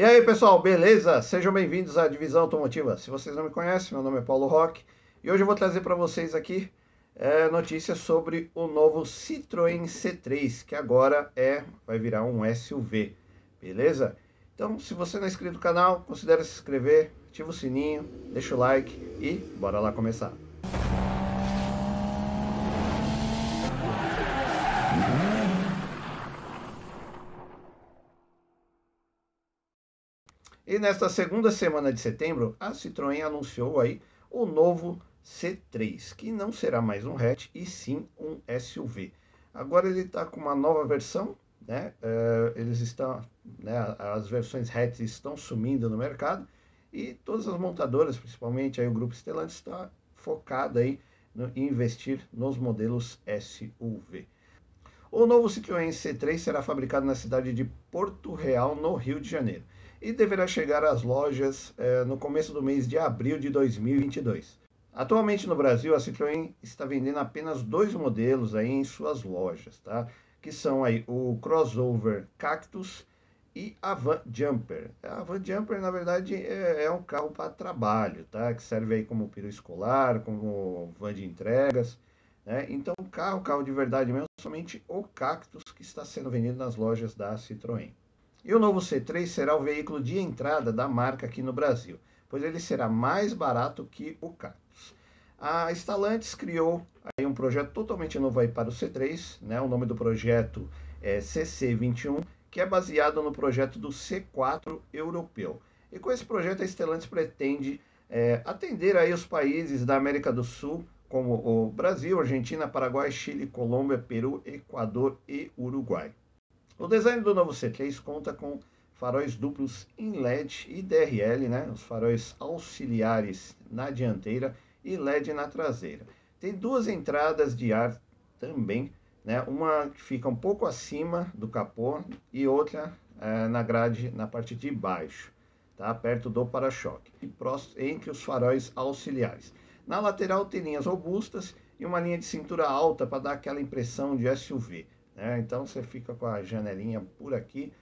E aí pessoal, beleza? Sejam bem-vindos à Divisão Automotiva. Se vocês não me conhecem, meu nome é Paulo Roque e hoje eu vou trazer para vocês aqui é, notícias sobre o novo Citroën C3, que agora é vai virar um SUV, beleza? Então, se você não é inscrito no canal, considere se inscrever, ativa o sininho, deixa o like e bora lá começar. E nesta segunda semana de setembro, a Citroën anunciou aí o novo C3, que não será mais um hatch e sim um SUV. Agora ele está com uma nova versão, né? Uh, eles estão, né? As versões hatch estão sumindo no mercado e todas as montadoras, principalmente aí o grupo Stellantis, está focado aí no, em investir nos modelos SUV. O novo Citroën C3 será fabricado na cidade de Porto Real, no Rio de Janeiro e deverá chegar às lojas eh, no começo do mês de abril de 2022. Atualmente no Brasil, a Citroën está vendendo apenas dois modelos aí em suas lojas, tá? Que são aí o crossover Cactus e a Van Jumper. A Van Jumper, na verdade, é, é um carro para trabalho, tá? Que serve aí como peru escolar, como van de entregas, né? Então, carro, carro de verdade mesmo, somente o Cactus que está sendo vendido nas lojas da Citroën. E o novo C3 será o veículo de entrada da marca aqui no Brasil, pois ele será mais barato que o Cactus. A Stellantis criou aí um projeto totalmente novo aí para o C3, né? O nome do projeto é CC21, que é baseado no projeto do C4 europeu. E com esse projeto a Stellantis pretende é, atender aí os países da América do Sul, como o Brasil, Argentina, Paraguai, Chile, Colômbia, Peru, Equador e Uruguai. O design do novo C3 conta com faróis duplos em LED e DRL, né? os faróis auxiliares na dianteira e LED na traseira. Tem duas entradas de ar também, né? uma que fica um pouco acima do capô e outra é, na grade na parte de baixo, tá? perto do para-choque, entre os faróis auxiliares. Na lateral tem linhas robustas e uma linha de cintura alta para dar aquela impressão de SUV. Né? Então você fica com a janelinha por aqui,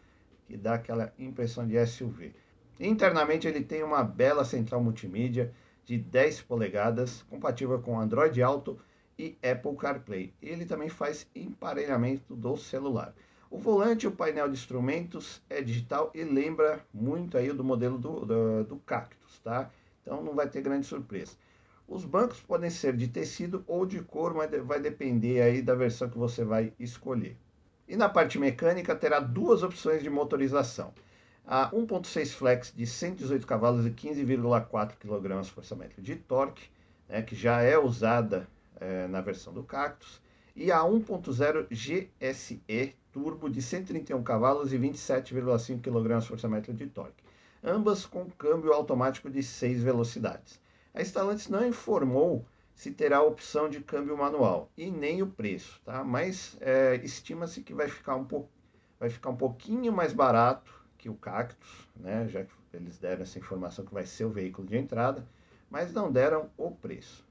que dá aquela impressão de SUV. Internamente ele tem uma bela central multimídia de 10 polegadas, compatível com Android Auto e Apple CarPlay. Ele também faz emparelhamento do celular. O volante, o painel de instrumentos é digital e lembra muito aí do modelo do, do, do Cactus, tá? Então não vai ter grande surpresa. Os bancos podem ser de tecido ou de couro, mas vai depender aí da versão que você vai escolher. E na parte mecânica terá duas opções de motorização. A 1.6 flex de 118 cavalos e 15,4 kg por de torque, né, que já é usada é, na versão do Cactus, e a 1.0 GSE turbo de 131 cavalos e 27,5 kg por de torque, ambas com câmbio automático de 6 velocidades. A Stellantis não informou se terá a opção de câmbio manual e nem o preço, tá? Mas é, estima-se que vai ficar, um pouco, vai ficar um pouquinho mais barato que o Cactus, né? Já que eles deram essa informação que vai ser o veículo de entrada, mas não deram o preço.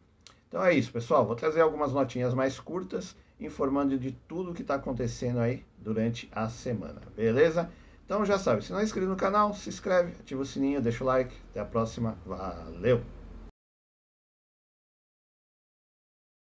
Então é isso, pessoal. Vou trazer algumas notinhas mais curtas, informando de tudo o que está acontecendo aí durante a semana, beleza? Então já sabe, se não é inscrito no canal, se inscreve, ativa o sininho, deixa o like. Até a próxima. Valeu!